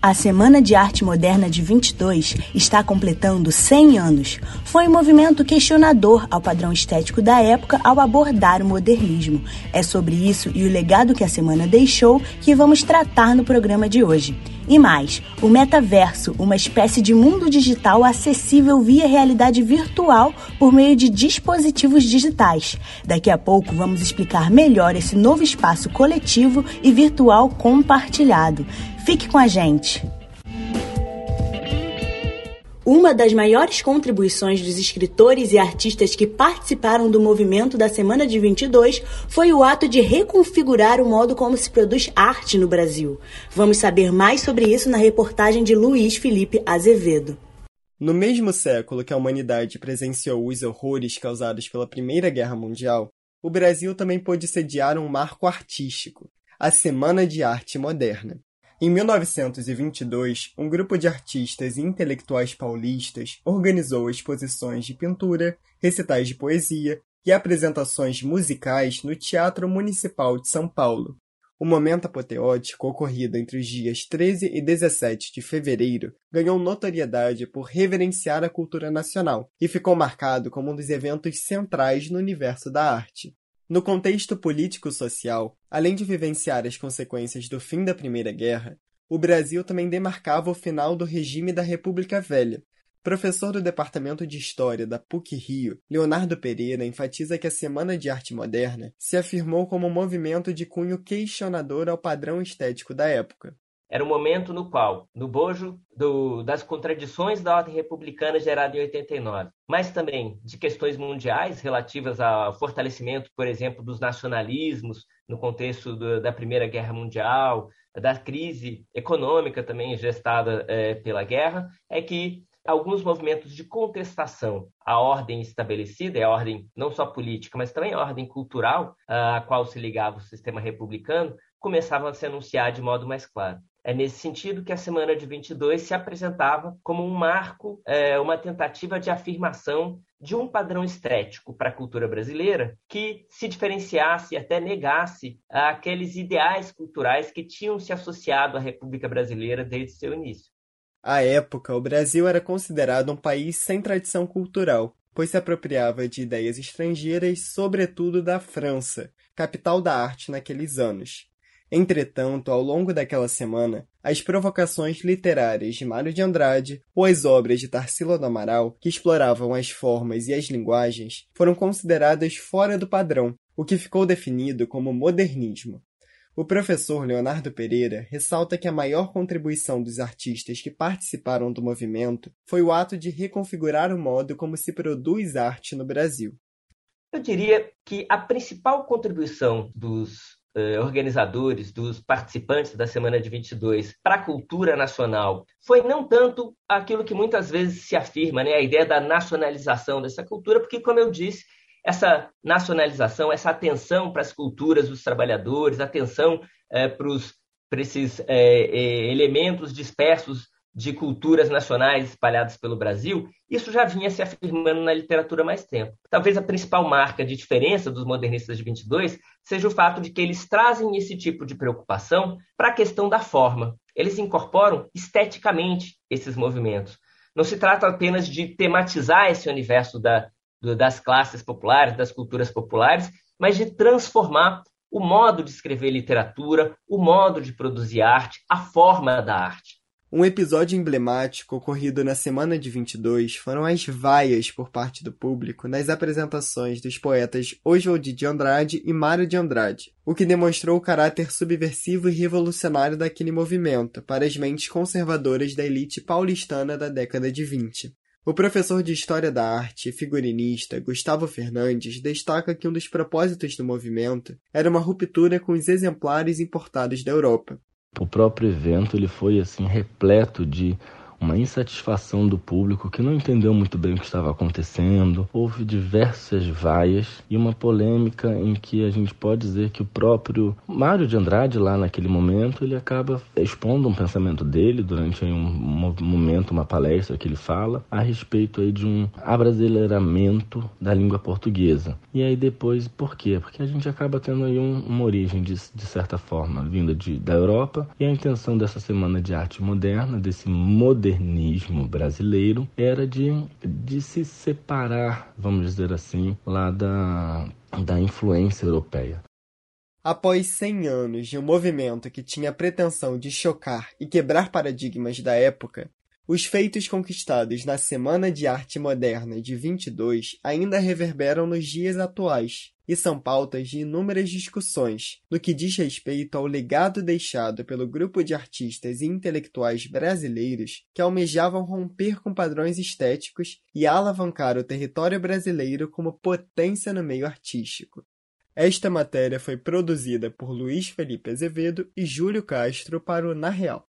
A Semana de Arte Moderna de 22 está completando 100 anos. Foi um movimento questionador ao padrão estético da época ao abordar o modernismo. É sobre isso e o legado que a semana deixou que vamos tratar no programa de hoje. E mais, o metaverso, uma espécie de mundo digital acessível via realidade virtual por meio de dispositivos digitais. Daqui a pouco vamos explicar melhor esse novo espaço coletivo e virtual compartilhado. Fique com a gente! Uma das maiores contribuições dos escritores e artistas que participaram do movimento da Semana de 22 foi o ato de reconfigurar o modo como se produz arte no Brasil. Vamos saber mais sobre isso na reportagem de Luiz Felipe Azevedo. No mesmo século que a humanidade presenciou os horrores causados pela Primeira Guerra Mundial, o Brasil também pôde sediar um marco artístico, a Semana de Arte Moderna. Em 1922, um grupo de artistas e intelectuais paulistas organizou exposições de pintura, recitais de poesia e apresentações musicais no Teatro Municipal de São Paulo. O momento apoteótico, ocorrido entre os dias 13 e 17 de fevereiro, ganhou notoriedade por reverenciar a cultura nacional e ficou marcado como um dos eventos centrais no universo da arte. No contexto político-social, além de vivenciar as consequências do fim da Primeira Guerra, o Brasil também demarcava o final do regime da República Velha. Professor do Departamento de História da PUC-Rio, Leonardo Pereira enfatiza que a Semana de Arte Moderna se afirmou como um movimento de cunho questionador ao padrão estético da época. Era um momento no qual, no bojo do, das contradições da ordem republicana gerada em 89, mas também de questões mundiais relativas ao fortalecimento, por exemplo, dos nacionalismos no contexto do, da Primeira Guerra Mundial, da crise econômica também gestada é, pela guerra, é que alguns movimentos de contestação à ordem estabelecida, à ordem não só política, mas também à ordem cultural, a qual se ligava o sistema republicano, começavam a se anunciar de modo mais claro. É nesse sentido que a Semana de 22 se apresentava como um marco, é, uma tentativa de afirmação de um padrão estético para a cultura brasileira que se diferenciasse e até negasse aqueles ideais culturais que tinham se associado à República Brasileira desde seu início. À época, o Brasil era considerado um país sem tradição cultural, pois se apropriava de ideias estrangeiras, sobretudo da França, capital da arte naqueles anos. Entretanto, ao longo daquela semana, as provocações literárias de Mário de Andrade ou as obras de Tarsila do Amaral, que exploravam as formas e as linguagens, foram consideradas fora do padrão, o que ficou definido como modernismo. O professor Leonardo Pereira ressalta que a maior contribuição dos artistas que participaram do movimento foi o ato de reconfigurar o modo como se produz arte no Brasil. Eu diria que a principal contribuição dos eh, organizadores, dos participantes da Semana de 22 para a cultura nacional foi não tanto aquilo que muitas vezes se afirma, né, a ideia da nacionalização dessa cultura, porque, como eu disse, essa nacionalização, essa atenção para as culturas dos trabalhadores, atenção eh, para, os, para esses eh, elementos dispersos de culturas nacionais espalhadas pelo Brasil, isso já vinha se afirmando na literatura há mais tempo. Talvez a principal marca de diferença dos modernistas de 22 seja o fato de que eles trazem esse tipo de preocupação para a questão da forma. Eles incorporam esteticamente esses movimentos. Não se trata apenas de tematizar esse universo da, do, das classes populares, das culturas populares, mas de transformar o modo de escrever literatura, o modo de produzir arte, a forma da arte. Um episódio emblemático ocorrido na semana de 22 foram as vaias por parte do público nas apresentações dos poetas Oswald de Andrade e Mário de Andrade, o que demonstrou o caráter subversivo e revolucionário daquele movimento para as mentes conservadoras da elite paulistana da década de 20. O professor de História da Arte e figurinista Gustavo Fernandes destaca que um dos propósitos do movimento era uma ruptura com os exemplares importados da Europa, o próprio evento ele foi assim repleto de uma insatisfação do público que não entendeu muito bem o que estava acontecendo. Houve diversas vaias e uma polêmica em que a gente pode dizer que o próprio Mário de Andrade, lá naquele momento, ele acaba expondo um pensamento dele durante um momento, uma palestra que ele fala a respeito aí de um abrasileiramento da língua portuguesa. E aí depois, por quê? Porque a gente acaba tendo aí um, uma origem, de, de certa forma, vinda de, da Europa e a intenção dessa Semana de Arte Moderna, desse modernismo brasileiro, era de, de se separar, vamos dizer assim, lá da, da influência europeia. Após 100 anos de um movimento que tinha a pretensão de chocar e quebrar paradigmas da época, os feitos conquistados na Semana de Arte Moderna de 22 ainda reverberam nos dias atuais e são pautas de inúmeras discussões no que diz respeito ao legado deixado pelo grupo de artistas e intelectuais brasileiros que almejavam romper com padrões estéticos e alavancar o território brasileiro como potência no meio artístico. Esta matéria foi produzida por Luiz Felipe Azevedo e Júlio Castro para o Na Real.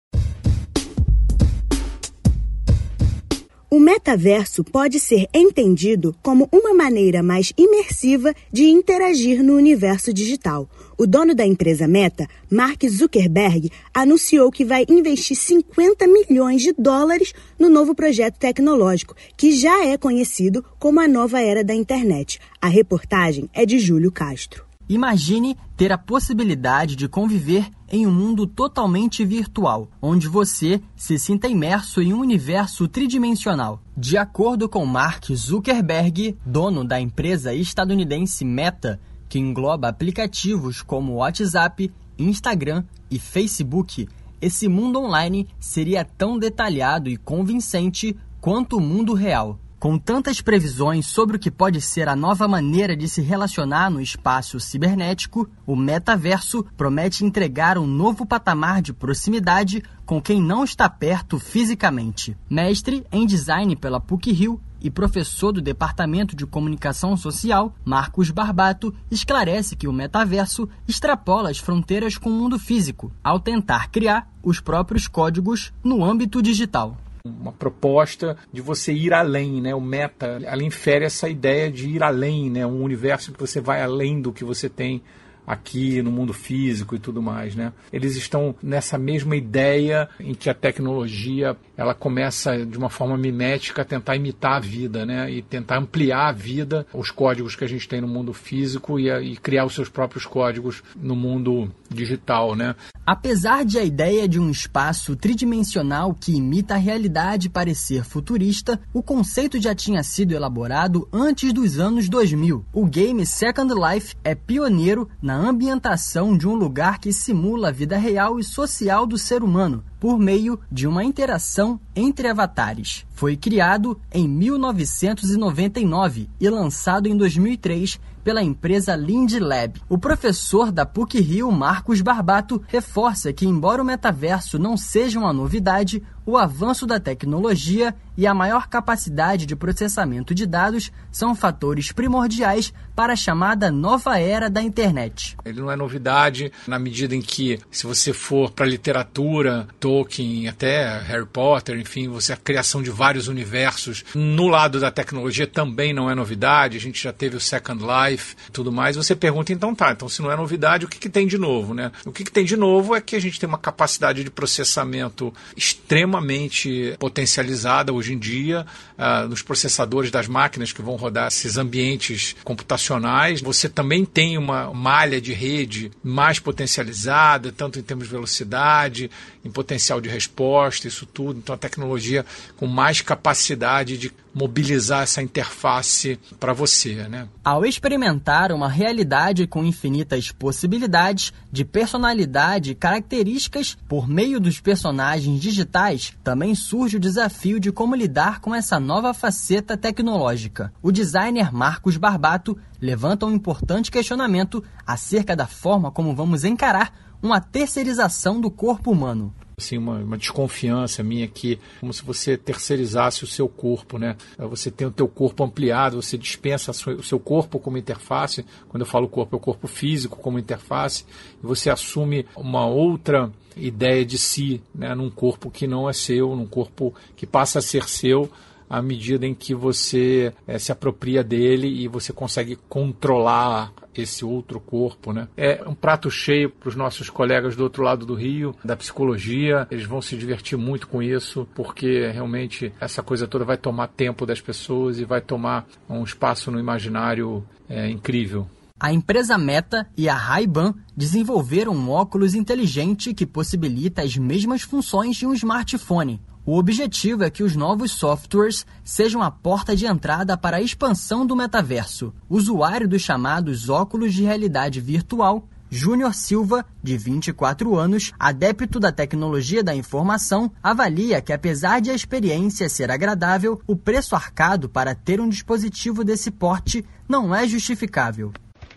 O metaverso pode ser entendido como uma maneira mais imersiva de interagir no universo digital. O dono da empresa Meta, Mark Zuckerberg, anunciou que vai investir 50 milhões de dólares no novo projeto tecnológico, que já é conhecido como a nova era da internet. A reportagem é de Júlio Castro. Imagine ter a possibilidade de conviver em um mundo totalmente virtual, onde você se sinta imerso em um universo tridimensional. De acordo com Mark Zuckerberg, dono da empresa estadunidense Meta, que engloba aplicativos como WhatsApp, Instagram e Facebook, esse mundo online seria tão detalhado e convincente quanto o mundo real. Com tantas previsões sobre o que pode ser a nova maneira de se relacionar no espaço cibernético, o metaverso promete entregar um novo patamar de proximidade com quem não está perto fisicamente. Mestre em design pela PUC-Rio e professor do Departamento de Comunicação Social, Marcos Barbato, esclarece que o metaverso extrapola as fronteiras com o mundo físico, ao tentar criar os próprios códigos no âmbito digital uma proposta de você ir além, né? O meta, ela infere essa ideia de ir além, né? Um universo que você vai além do que você tem aqui no mundo físico e tudo mais, né? Eles estão nessa mesma ideia em que a tecnologia ela começa de uma forma mimética a tentar imitar a vida, né? E tentar ampliar a vida, os códigos que a gente tem no mundo físico e, e criar os seus próprios códigos no mundo digital, né? Apesar de a ideia de um espaço tridimensional que imita a realidade parecer futurista, o conceito já tinha sido elaborado antes dos anos 2000. O game Second Life é pioneiro na ambientação de um lugar que simula a vida real e social do ser humano, por meio de uma interação entre avatares. Foi criado em 1999 e lançado em 2003 pela empresa Lind Lab. O professor da PUC-Rio, Marcos Barbato, reforça que, embora o metaverso não seja uma novidade, o avanço da tecnologia e a maior capacidade de processamento de dados são fatores primordiais para a chamada nova era da internet. Ele não é novidade na medida em que, se você for para a literatura, Tolkien, até Harry Potter, enfim, você a criação de vários universos. No lado da tecnologia também não é novidade. A gente já teve o Second Life, tudo mais. Você pergunta então tá, então se não é novidade, o que, que tem de novo, né? O que, que tem de novo é que a gente tem uma capacidade de processamento extremamente potencializada hoje em dia uh, nos processadores das máquinas que vão rodar esses ambientes computacionais. Você também tem uma malha de rede mais potencializada, tanto em termos de velocidade, em potencial de resposta, isso tudo. Então a tecnologia com mais capacidade de mobilizar essa interface para você. Né? Ao experimentar uma realidade com infinitas possibilidades de personalidade e características por meio dos personagens digitais, também surge o desafio de como lidar com essa nova faceta tecnológica. O designer Marcos Barbato levanta um importante questionamento acerca da forma como vamos encarar uma terceirização do corpo humano. Assim, uma, uma, desconfiança minha que como se você terceirizasse o seu corpo, né? Você tem o teu corpo ampliado, você dispensa o seu corpo como interface. Quando eu falo corpo, é o corpo físico como interface. E você assume uma outra ideia de si, né? Num corpo que não é seu, num corpo que passa a ser seu à medida em que você é, se apropria dele e você consegue controlar esse outro corpo, né? É um prato cheio para os nossos colegas do outro lado do rio, da psicologia. Eles vão se divertir muito com isso, porque realmente essa coisa toda vai tomar tempo das pessoas e vai tomar um espaço no imaginário é, incrível. A empresa Meta e a Ray-Ban desenvolveram um óculos inteligente que possibilita as mesmas funções de um smartphone, o objetivo é que os novos softwares sejam a porta de entrada para a expansão do metaverso. Usuário dos chamados óculos de realidade virtual, Júnior Silva, de 24 anos, adepto da tecnologia da informação, avalia que, apesar de a experiência ser agradável, o preço arcado para ter um dispositivo desse porte não é justificável.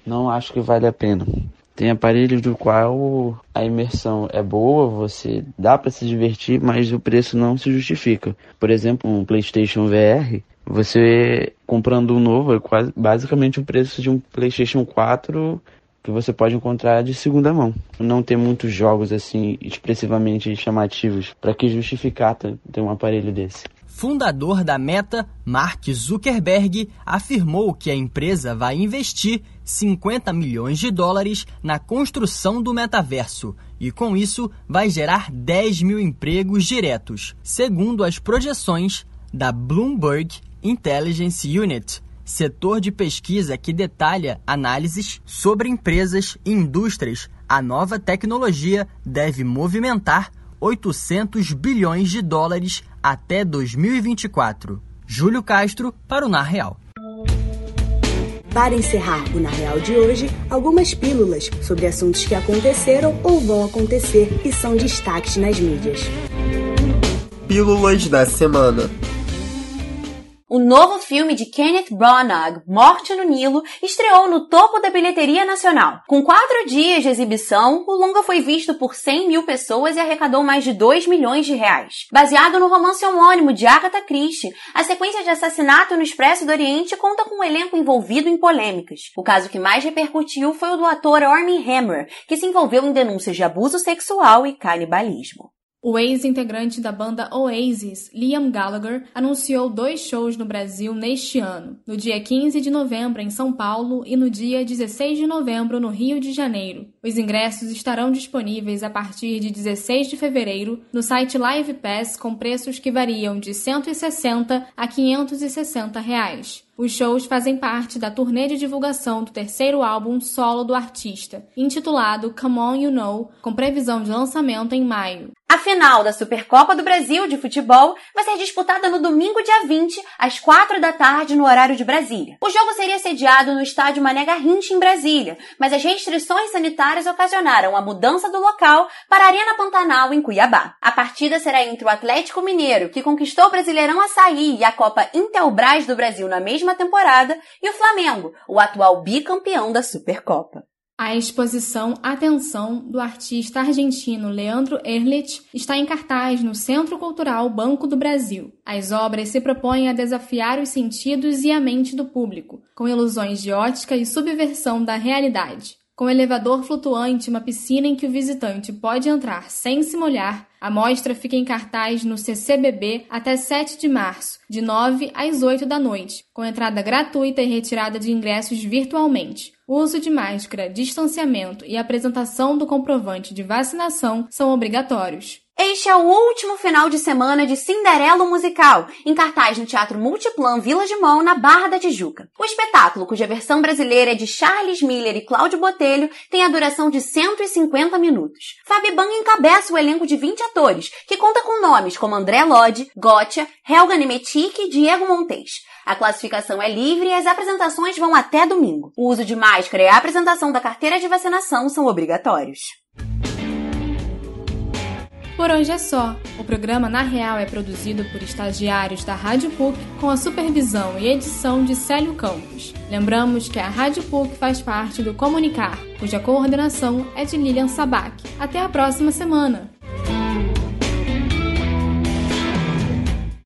Não acho que vale a pena. Tem aparelhos do qual a imersão é boa, você dá para se divertir, mas o preço não se justifica. Por exemplo, um PlayStation VR, você comprando um novo é quase basicamente o preço de um PlayStation 4 que você pode encontrar de segunda mão. Não tem muitos jogos assim expressivamente chamativos para que justificar ter um aparelho desse fundador da Meta, Mark Zuckerberg, afirmou que a empresa vai investir 50 milhões de dólares na construção do metaverso e, com isso, vai gerar 10 mil empregos diretos, segundo as projeções da Bloomberg Intelligence Unit, setor de pesquisa que detalha análises sobre empresas e indústrias. A nova tecnologia deve movimentar 800 bilhões de dólares até 2024. Júlio Castro para o Na Real. Para encerrar o Na Real de hoje, algumas pílulas sobre assuntos que aconteceram ou vão acontecer e são destaques nas mídias. Pílulas da semana. O novo filme de Kenneth Branagh, Morte no Nilo, estreou no topo da bilheteria nacional. Com quatro dias de exibição, o longa foi visto por 100 mil pessoas e arrecadou mais de 2 milhões de reais. Baseado no romance homônimo de Agatha Christie, a sequência de assassinato no Expresso do Oriente conta com um elenco envolvido em polêmicas. O caso que mais repercutiu foi o do ator Armie Hammer, que se envolveu em denúncias de abuso sexual e canibalismo. O ex-integrante da banda Oasis, Liam Gallagher, anunciou dois shows no Brasil neste ano, no dia 15 de novembro em São Paulo e no dia 16 de novembro no Rio de Janeiro. Os ingressos estarão disponíveis a partir de 16 de fevereiro no site Live Pass com preços que variam de 160 a 560 reais. Os shows fazem parte da turnê de divulgação do terceiro álbum solo do artista, intitulado Come On You Know, com previsão de lançamento em maio. A final da Supercopa do Brasil de futebol vai ser disputada no domingo, dia 20, às 4 da tarde, no horário de Brasília. O jogo seria sediado no estádio Mané Garrincha, em Brasília, mas as restrições sanitárias ocasionaram a mudança do local para a Arena Pantanal, em Cuiabá. A partida será entre o Atlético Mineiro, que conquistou o Brasileirão Açaí e a Copa Intelbras do Brasil na mesma temporada, e o Flamengo, o atual bicampeão da Supercopa. A exposição Atenção do artista argentino Leandro Erlich está em cartaz no Centro Cultural Banco do Brasil. As obras se propõem a desafiar os sentidos e a mente do público, com ilusões de ótica e subversão da realidade. Com elevador flutuante uma piscina em que o visitante pode entrar sem se molhar, a mostra fica em cartaz no CCBB até 7 de março, de 9 às 8 da noite, com entrada gratuita e retirada de ingressos virtualmente. O uso de máscara, distanciamento e apresentação do comprovante de vacinação são obrigatórios. Este é o último final de semana de Cinderela Musical, em cartaz no Teatro Multiplan Vila de Mão, na Barra da Tijuca. O espetáculo, cuja versão brasileira é de Charles Miller e Cláudio Botelho, tem a duração de 150 minutos. Fabi Bang encabeça o elenco de 20 atores, que conta com nomes como André Lodge, Gotcha, Helga Nemetic e Diego Montes. A classificação é livre e as apresentações vão até domingo. O uso de máscara e a apresentação da carteira de vacinação são obrigatórios. Por hoje é só. O programa Na Real é produzido por estagiários da Rádio PUC com a supervisão e edição de Célio Campos. Lembramos que a Rádio PUC faz parte do Comunicar, cuja coordenação é de Lilian Sabac. Até a próxima semana!